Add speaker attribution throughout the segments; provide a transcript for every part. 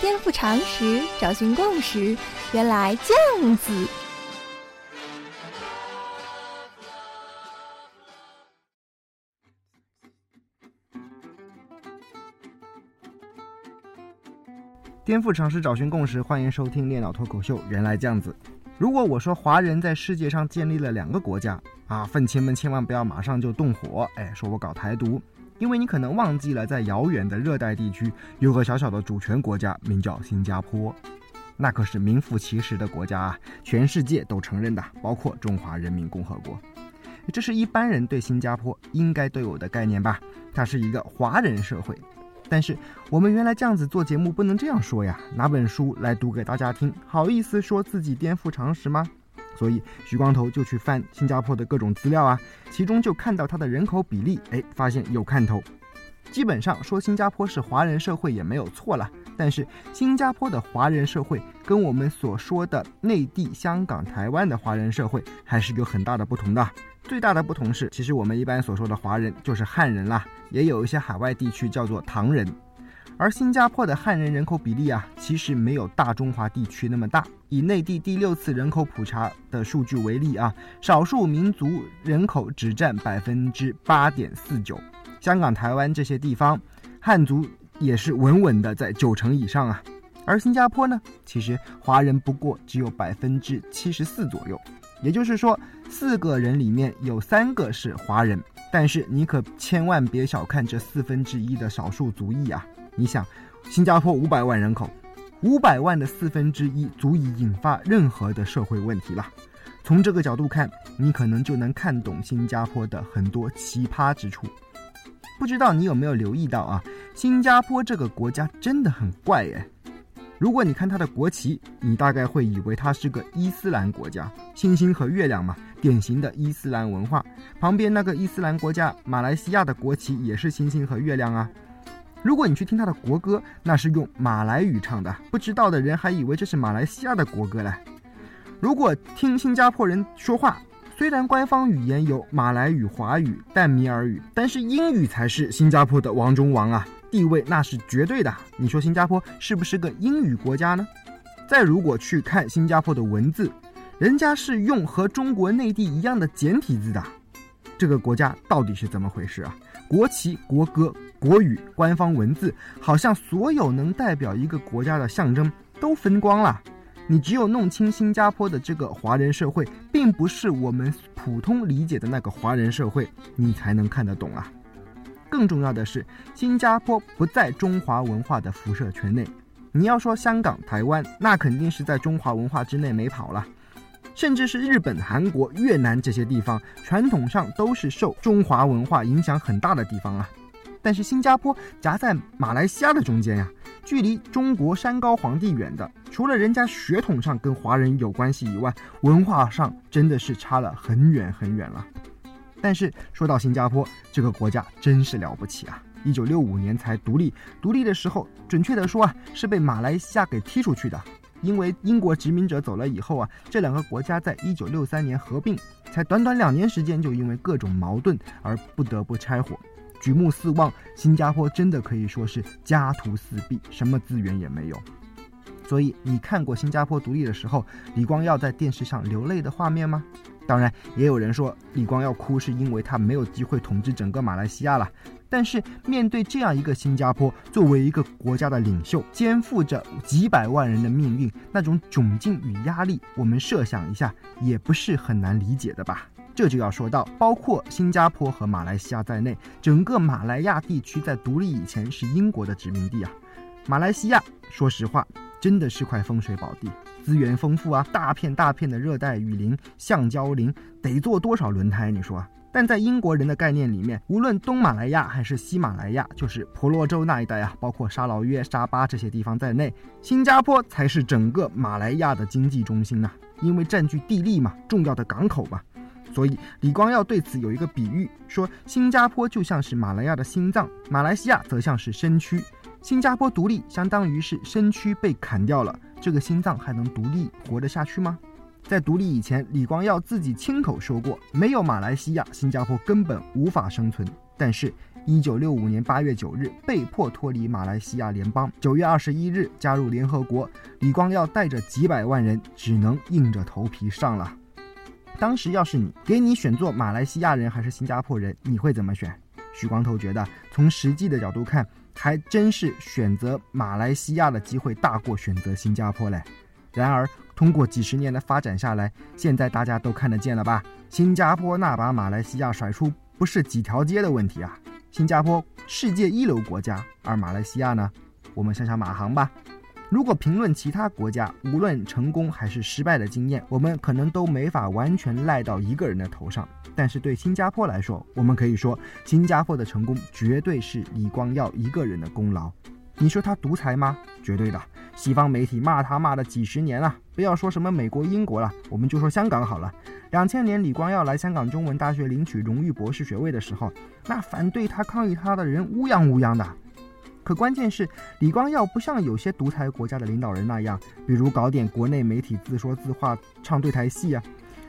Speaker 1: 颠覆常识，找寻共识，原来这样子。
Speaker 2: 颠覆常识，找寻共识，欢迎收听《电脑脱口秀》。原来这样子。如果我说华人在世界上建立了两个国家啊，愤青们千万不要马上就动火，哎，说我搞台独。因为你可能忘记了，在遥远的热带地区有个小小的主权国家，名叫新加坡，那可是名副其实的国家啊，全世界都承认的，包括中华人民共和国。这是一般人对新加坡应该都有的概念吧？它是一个华人社会。但是我们原来这样子做节目不能这样说呀，拿本书来读给大家听，好意思说自己颠覆常识吗？所以徐光头就去翻新加坡的各种资料啊，其中就看到它的人口比例，哎，发现有看头。基本上说新加坡是华人社会也没有错了，但是新加坡的华人社会跟我们所说的内地、香港、台湾的华人社会还是有很大的不同的。最大的不同是，其实我们一般所说的华人就是汉人啦，也有一些海外地区叫做唐人。而新加坡的汉人人口比例啊，其实没有大中华地区那么大。以内地第六次人口普查的数据为例啊，少数民族人口只占百分之八点四九。香港、台湾这些地方，汉族也是稳稳的在九成以上啊。而新加坡呢，其实华人不过只有百分之七十四左右。也就是说，四个人里面有三个是华人。但是你可千万别小看这四分之一的少数族裔啊！你想，新加坡五百万人口，五百万的四分之一足以引发任何的社会问题了。从这个角度看，你可能就能看懂新加坡的很多奇葩之处。不知道你有没有留意到啊？新加坡这个国家真的很怪诶。如果你看它的国旗，你大概会以为它是个伊斯兰国家，星星和月亮嘛，典型的伊斯兰文化。旁边那个伊斯兰国家马来西亚的国旗也是星星和月亮啊。如果你去听他的国歌，那是用马来语唱的，不知道的人还以为这是马来西亚的国歌嘞。如果听新加坡人说话，虽然官方语言有马来语、华语、淡米尔语，但是英语才是新加坡的王中王啊，地位那是绝对的。你说新加坡是不是个英语国家呢？再如果去看新加坡的文字，人家是用和中国内地一样的简体字的，这个国家到底是怎么回事啊？国旗、国歌。国语官方文字好像所有能代表一个国家的象征都分光了，你只有弄清新加坡的这个华人社会，并不是我们普通理解的那个华人社会，你才能看得懂啊。更重要的是，新加坡不在中华文化的辐射圈内。你要说香港、台湾，那肯定是在中华文化之内没跑了，甚至是日本、韩国、越南这些地方，传统上都是受中华文化影响很大的地方啊。但是新加坡夹在马来西亚的中间呀，距离中国山高皇帝远的，除了人家血统上跟华人有关系以外，文化上真的是差了很远很远了。但是说到新加坡这个国家，真是了不起啊！一九六五年才独立，独立的时候，准确的说啊，是被马来西亚给踢出去的。因为英国殖民者走了以后啊，这两个国家在一九六三年合并，才短短两年时间，就因为各种矛盾而不得不拆伙。举目四望，新加坡真的可以说是家徒四壁，什么资源也没有。所以，你看过新加坡独立的时候，李光耀在电视上流泪的画面吗？当然，也有人说李光耀哭是因为他没有机会统治整个马来西亚了。但是，面对这样一个新加坡，作为一个国家的领袖，肩负着几百万人的命运，那种窘境与压力，我们设想一下，也不是很难理解的吧。这就要说到，包括新加坡和马来西亚在内，整个马来亚地区在独立以前是英国的殖民地啊。马来西亚，说实话，真的是块风水宝地，资源丰富啊，大片大片的热带雨林、橡胶林，得做多少轮胎？你说？但在英国人的概念里面，无论东马来亚还是西马来亚，就是婆罗洲那一带啊，包括沙劳约、沙巴这些地方在内，新加坡才是整个马来亚的经济中心呐，因为占据地利嘛，重要的港口嘛。所以李光耀对此有一个比喻，说新加坡就像是马来亚的心脏，马来西亚则像是身躯。新加坡独立相当于是身躯被砍掉了，这个心脏还能独立活得下去吗？在独立以前，李光耀自己亲口说过，没有马来西亚，新加坡根本无法生存。但是一九六五年八月九日被迫脱离马来西亚联邦，九月二十一日加入联合国。李光耀带着几百万人，只能硬着头皮上了。当时要是你给你选做马来西亚人还是新加坡人，你会怎么选？许光头觉得，从实际的角度看，还真是选择马来西亚的机会大过选择新加坡嘞。然而，通过几十年的发展下来，现在大家都看得见了吧？新加坡那把马来西亚甩出，不是几条街的问题啊！新加坡世界一流国家，而马来西亚呢？我们想想马航吧。如果评论其他国家，无论成功还是失败的经验，我们可能都没法完全赖到一个人的头上。但是对新加坡来说，我们可以说，新加坡的成功绝对是李光耀一个人的功劳。你说他独裁吗？绝对的。西方媒体骂他骂了几十年了，不要说什么美国、英国了，我们就说香港好了。两千年李光耀来香港中文大学领取荣誉博士学位的时候，那反对他、抗议他的人乌泱乌泱的。可关键是，李光耀不像有些独裁国家的领导人那样，比如搞点国内媒体自说自话、唱对台戏啊。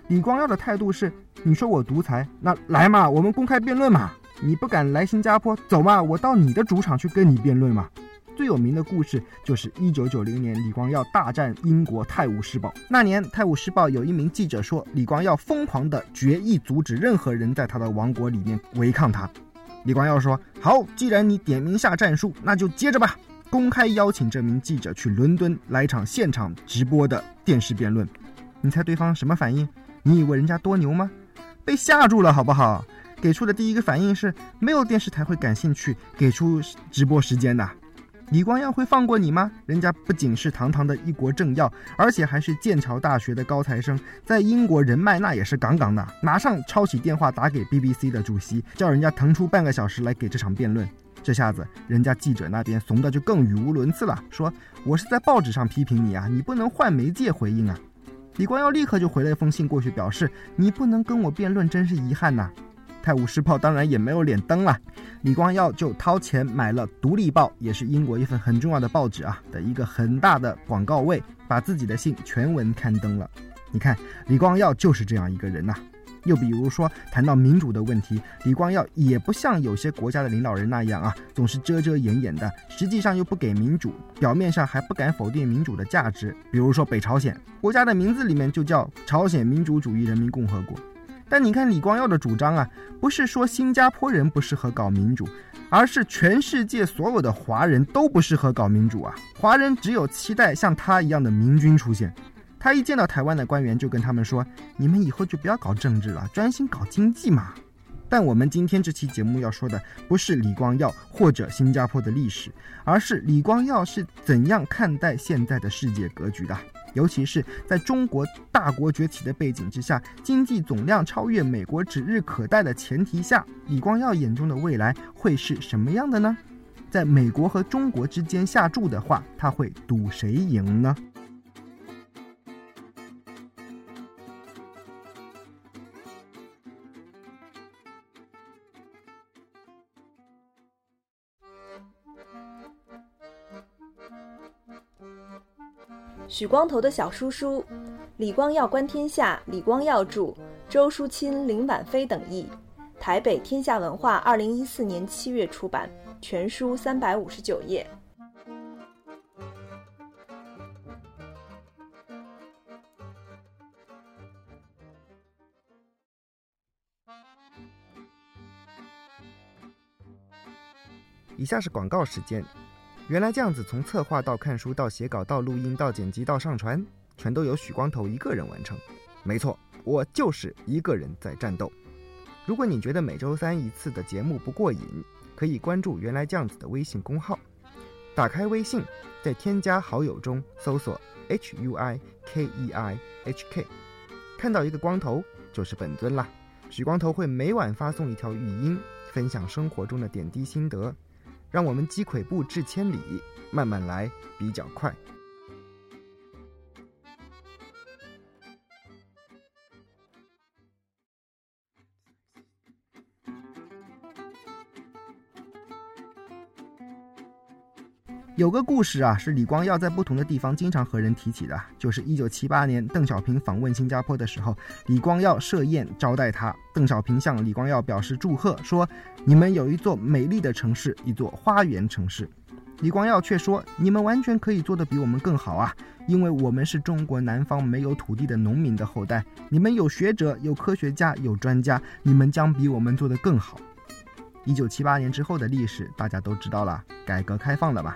Speaker 2: 李光耀的态度是：你说我独裁，那来嘛，我们公开辩论嘛。你不敢来新加坡，走嘛，我到你的主场去跟你辩论嘛。最有名的故事就是1990年李光耀大战英国《泰晤士报》。那年，《泰晤士报》有一名记者说，李光耀疯狂地决意阻止任何人在他的王国里面违抗他。李光耀说：“好，既然你点名下战术，那就接着吧。”公开邀请这名记者去伦敦来一场现场直播的电视辩论。你猜对方什么反应？你以为人家多牛吗？被吓住了，好不好？给出的第一个反应是没有电视台会感兴趣给出直播时间的。李光耀会放过你吗？人家不仅是堂堂的一国政要，而且还是剑桥大学的高材生，在英国人脉那也是杠杠的。马上抄起电话打给 BBC 的主席，叫人家腾出半个小时来给这场辩论。这下子，人家记者那边怂的就更语无伦次了，说我是在报纸上批评你啊，你不能换媒介回应啊。李光耀立刻就回了一封信过去，表示你不能跟我辩论，真是遗憾呐。泰晤士报当然也没有脸登了，李光耀就掏钱买了《独立报》，也是英国一份很重要的报纸啊的一个很大的广告位，把自己的信全文刊登了。你看，李光耀就是这样一个人呐。又比如说，谈到民主的问题，李光耀也不像有些国家的领导人那样啊，总是遮遮掩掩的，实际上又不给民主，表面上还不敢否定民主的价值。比如说北朝鲜，国家的名字里面就叫朝鲜民主主义人民共和国。但你看李光耀的主张啊，不是说新加坡人不适合搞民主，而是全世界所有的华人都不适合搞民主啊！华人只有期待像他一样的明君出现。他一见到台湾的官员，就跟他们说：“你们以后就不要搞政治了，专心搞经济嘛。”但我们今天这期节目要说的，不是李光耀或者新加坡的历史，而是李光耀是怎样看待现在的世界格局的。尤其是在中国大国崛起的背景之下，经济总量超越美国指日可待的前提下，李光耀眼中的未来会是什么样的呢？在美国和中国之间下注的话，他会赌谁赢呢？
Speaker 1: 许光头的小叔叔，李光耀观天下，李光耀著，周淑清、林婉菲等译，台北天下文化二零一四年七月出版，全书三百五十九页。
Speaker 2: 以下是广告时间。原来这样子，从策划到看书到写稿到录音到剪辑到上传，全都由许光头一个人完成。没错，我就是一个人在战斗。如果你觉得每周三一次的节目不过瘾，可以关注“原来这样子”的微信公号。打开微信，在添加好友中搜索 “h u i k e i h k”，看到一个光头就是本尊啦。许光头会每晚发送一条语音，分享生活中的点滴心得。让我们积跬步至千里，慢慢来比较快。有个故事啊，是李光耀在不同的地方经常和人提起的，就是一九七八年邓小平访问新加坡的时候，李光耀设宴招待他，邓小平向李光耀表示祝贺，说你们有一座美丽的城市，一座花园城市。李光耀却说，你们完全可以做得比我们更好啊，因为我们是中国南方没有土地的农民的后代，你们有学者、有科学家、有专家，你们将比我们做得更好。一九七八年之后的历史大家都知道了，改革开放了吧？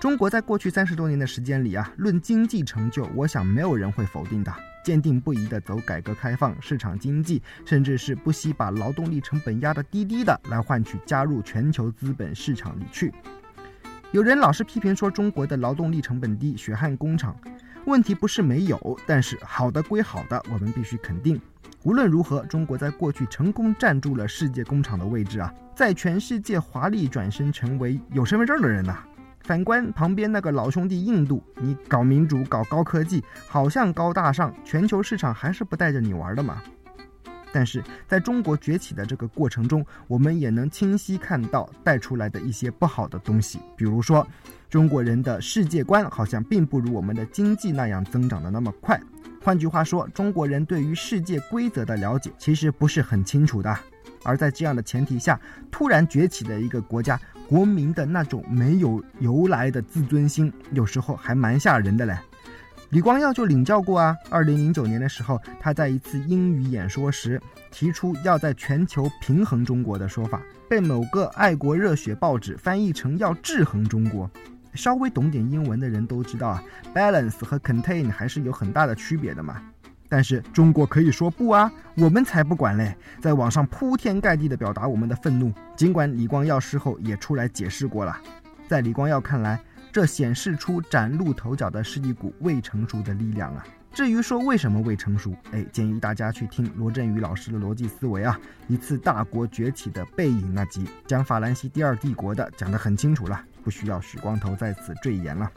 Speaker 2: 中国在过去三十多年的时间里啊，论经济成就，我想没有人会否定的。坚定不移地走改革开放、市场经济，甚至是不惜把劳动力成本压得低低的，来换取加入全球资本市场里去。有人老是批评说中国的劳动力成本低，血汗工厂。问题不是没有，但是好的归好的，我们必须肯定。无论如何，中国在过去成功站住了世界工厂的位置啊，在全世界华丽转身成为有身份证的人呐。反观旁边那个老兄弟印度，你搞民主、搞高科技，好像高大上，全球市场还是不带着你玩的嘛。但是在中国崛起的这个过程中，我们也能清晰看到带出来的一些不好的东西，比如说，中国人的世界观好像并不如我们的经济那样增长的那么快。换句话说，中国人对于世界规则的了解其实不是很清楚的。而在这样的前提下，突然崛起的一个国家。国民的那种没有由来的自尊心，有时候还蛮吓人的嘞。李光耀就领教过啊。二零零九年的时候，他在一次英语演说时提出要在全球平衡中国的说法，被某个爱国热血报纸翻译成要制衡中国。稍微懂点英文的人都知道啊，balance 和 contain 还是有很大的区别的嘛。但是中国可以说不啊，我们才不管嘞，在网上铺天盖地的表达我们的愤怒。尽管李光耀事后也出来解释过了，在李光耀看来，这显示出崭露头角的是一股未成熟的力量啊。至于说为什么未成熟，哎，建议大家去听罗振宇老师的逻辑思维啊，一次大国崛起的背影那集，讲法兰西第二帝国的，讲得很清楚了，不需要许光头在此赘言了。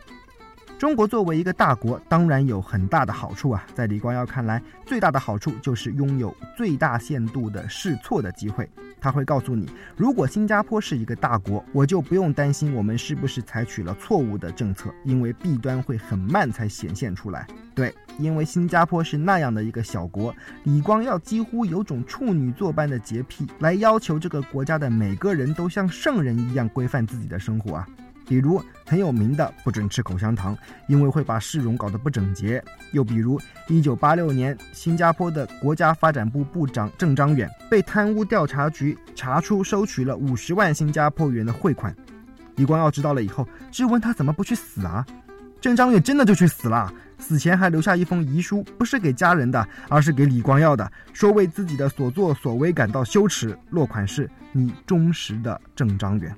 Speaker 2: 中国作为一个大国，当然有很大的好处啊。在李光耀看来，最大的好处就是拥有最大限度的试错的机会。他会告诉你，如果新加坡是一个大国，我就不用担心我们是不是采取了错误的政策，因为弊端会很慢才显现出来。对，因为新加坡是那样的一个小国，李光耀几乎有种处女座般的洁癖，来要求这个国家的每个人都像圣人一样规范自己的生活啊。比如很有名的不准吃口香糖，因为会把市容搞得不整洁；又比如一九八六年，新加坡的国家发展部部长郑章远被贪污调查局查出收取了五十万新加坡元的汇款。李光耀知道了以后，质问他怎么不去死啊？郑章远真的就去死了，死前还留下一封遗书，不是给家人的，而是给李光耀的，说为自己的所作所为感到羞耻。落款是你忠实的郑章远。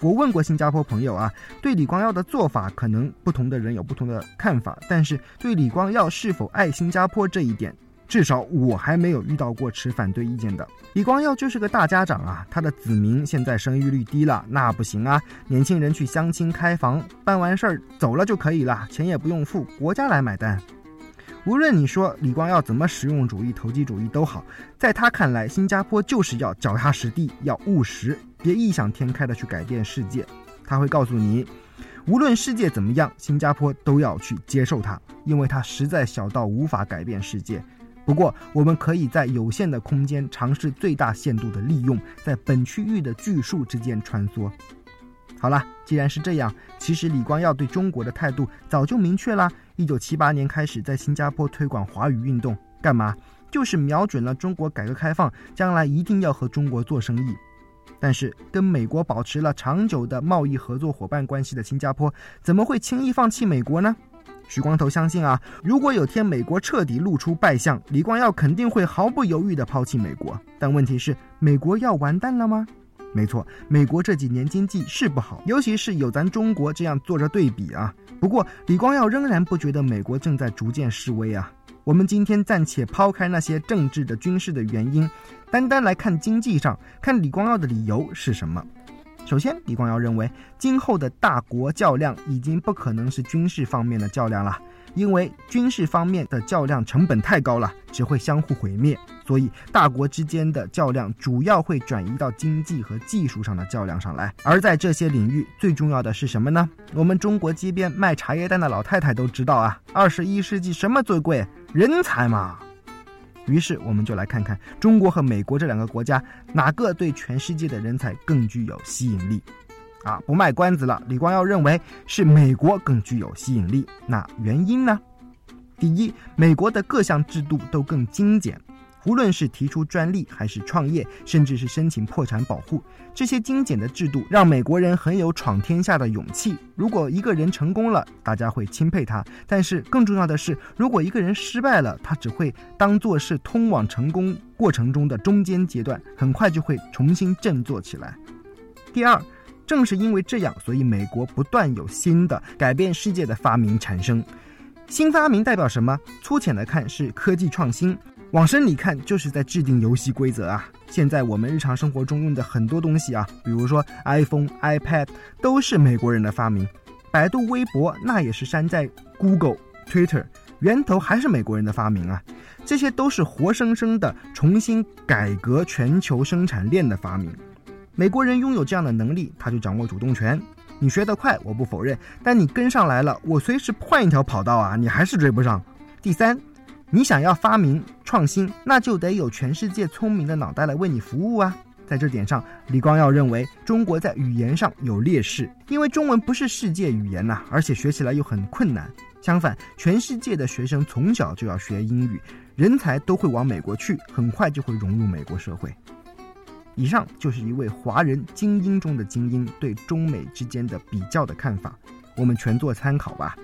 Speaker 2: 我问过新加坡朋友啊，对李光耀的做法，可能不同的人有不同的看法。但是对李光耀是否爱新加坡这一点，至少我还没有遇到过持反对意见的。李光耀就是个大家长啊，他的子民现在生育率低了，那不行啊。年轻人去相亲开房，办完事儿走了就可以了，钱也不用付，国家来买单。无论你说李光耀怎么实用主义、投机主义都好，在他看来，新加坡就是要脚踏实地，要务实。别异想天开的去改变世界，他会告诉你，无论世界怎么样，新加坡都要去接受它，因为它实在小到无法改变世界。不过，我们可以在有限的空间尝试最大限度的利用，在本区域的巨树之间穿梭。好了，既然是这样，其实李光耀对中国的态度早就明确了。一九七八年开始在新加坡推广华语运动，干嘛？就是瞄准了中国改革开放，将来一定要和中国做生意。但是，跟美国保持了长久的贸易合作伙伴关系的新加坡，怎么会轻易放弃美国呢？许光头相信啊，如果有天美国彻底露出败相，李光耀肯定会毫不犹豫地抛弃美国。但问题是，美国要完蛋了吗？没错，美国这几年经济是不好，尤其是有咱中国这样做着对比啊。不过，李光耀仍然不觉得美国正在逐渐示威啊。我们今天暂且抛开那些政治的、军事的原因，单单来看经济上，看李光耀的理由是什么？首先，李光耀认为，今后的大国较量已经不可能是军事方面的较量了。因为军事方面的较量成本太高了，只会相互毁灭，所以大国之间的较量主要会转移到经济和技术上的较量上来。而在这些领域，最重要的是什么呢？我们中国街边卖茶叶蛋的老太太都知道啊，二十一世纪什么最贵？人才嘛。于是我们就来看看中国和美国这两个国家，哪个对全世界的人才更具有吸引力。啊，不卖关子了。李光耀认为是美国更具有吸引力。那原因呢？第一，美国的各项制度都更精简，无论是提出专利，还是创业，甚至是申请破产保护，这些精简的制度让美国人很有闯天下的勇气。如果一个人成功了，大家会钦佩他；但是更重要的是，如果一个人失败了，他只会当做是通往成功过程中的中间阶段，很快就会重新振作起来。第二。正是因为这样，所以美国不断有新的改变世界的发明产生。新发明代表什么？粗浅的看是科技创新，往深里看就是在制定游戏规则啊。现在我们日常生活中用的很多东西啊，比如说 iPhone、iPad，都是美国人的发明。百度、微博那也是山寨 Google、Twitter，源头还是美国人的发明啊。这些都是活生生的重新改革全球生产链的发明。美国人拥有这样的能力，他就掌握主动权。你学得快，我不否认，但你跟上来了，我随时换一条跑道啊，你还是追不上。第三，你想要发明创新，那就得有全世界聪明的脑袋来为你服务啊。在这点上，李光耀认为中国在语言上有劣势，因为中文不是世界语言呐，而且学起来又很困难。相反，全世界的学生从小就要学英语，人才都会往美国去，很快就会融入美国社会。以上就是一位华人精英中的精英对中美之间的比较的看法，我们全做参考吧。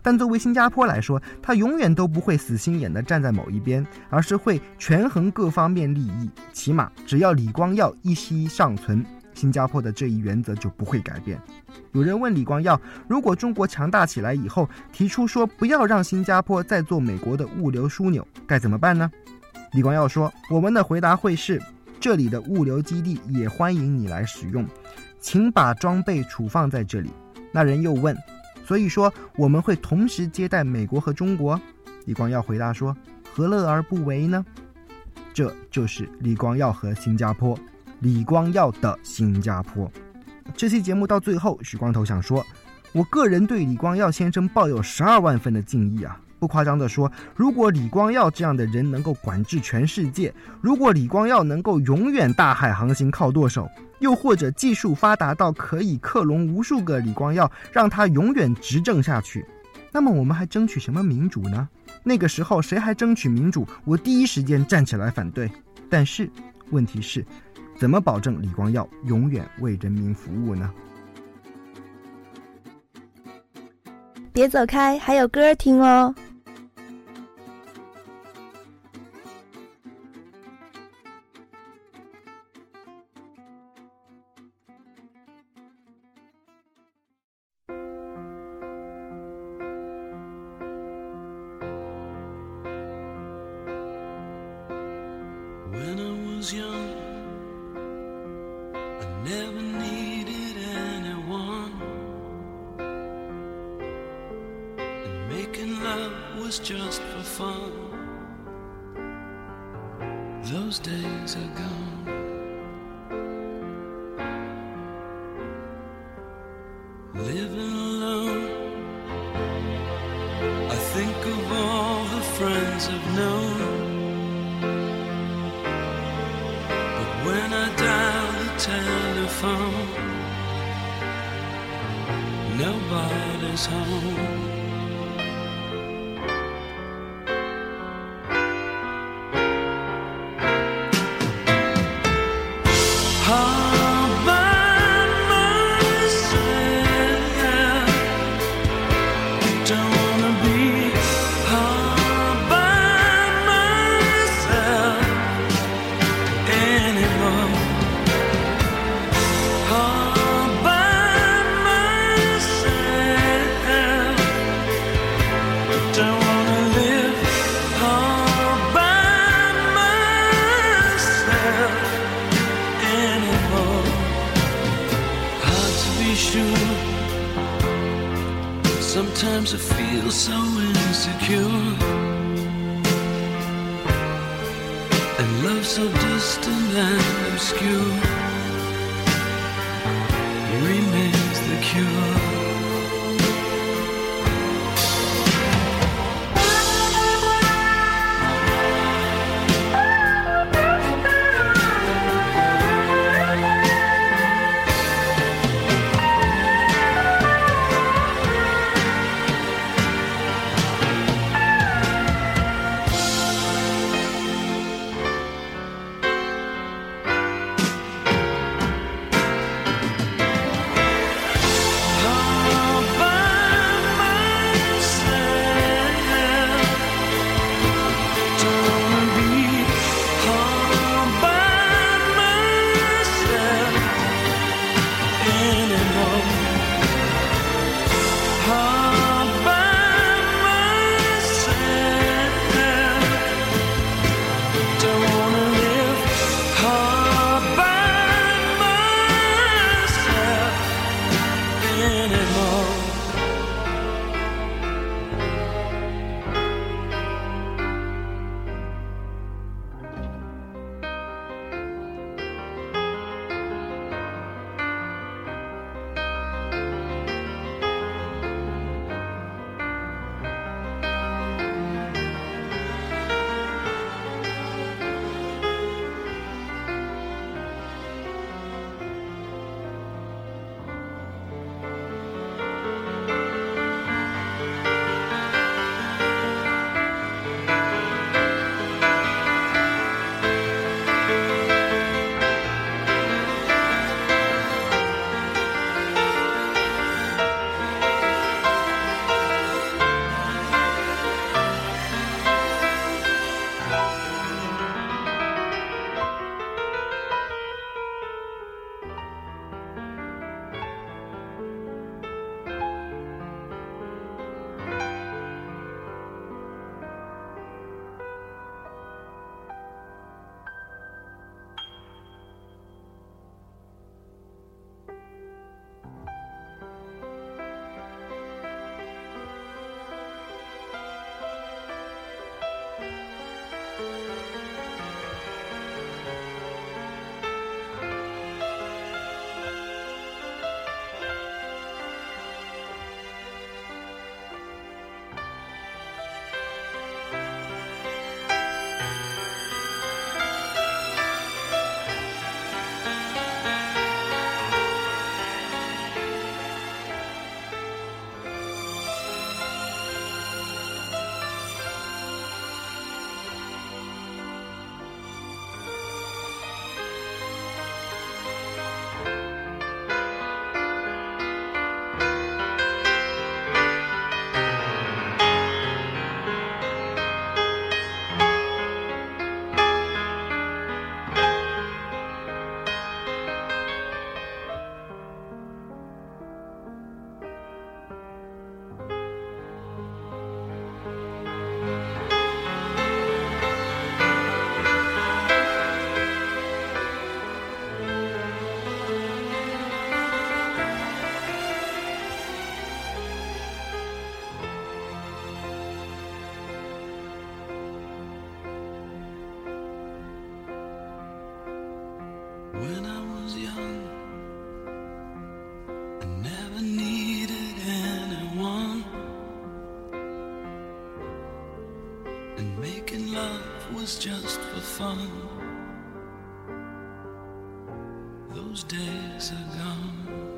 Speaker 2: 但作为新加坡来说，他永远都不会死心眼地站在某一边，而是会权衡各方面利益。起码只要李光耀一息尚存，新加坡的这一原则就不会改变。有人问李光耀，如果中国强大起来以后，提出说不要让新加坡再做美国的物流枢纽，该怎么办呢？李光耀说，我们的回答会是。这里的物流基地也欢迎你来使用，请把装备储放在这里。那人又问：“所以说我们会同时接待美国和中国？”李光耀回答说：“何乐而不为呢？”这就是李光耀和新加坡，李光耀的新加坡。这期节目到最后，许光头想说，我个人对李光耀先生抱有十二万分的敬意啊。不夸张地说，如果李光耀这样的人能够管制全世界，如果李光耀能够永远大海航行靠舵手，又或者技术发达到可以克隆无数个李光耀，让他永远执政下去，那么我们还争取什么民主呢？那个时候谁还争取民主？我第一时间站起来反对。但是，问题是，怎么保证李光耀永远为人民服务呢？
Speaker 3: 别走开，还有歌听哦。When I was young, I never needed anyone. And making love was just for fun. Those days are gone. 走好 Sometimes I feel so insecure. And love so distant and obscure remains the cure. Was just for fun. Those days are gone.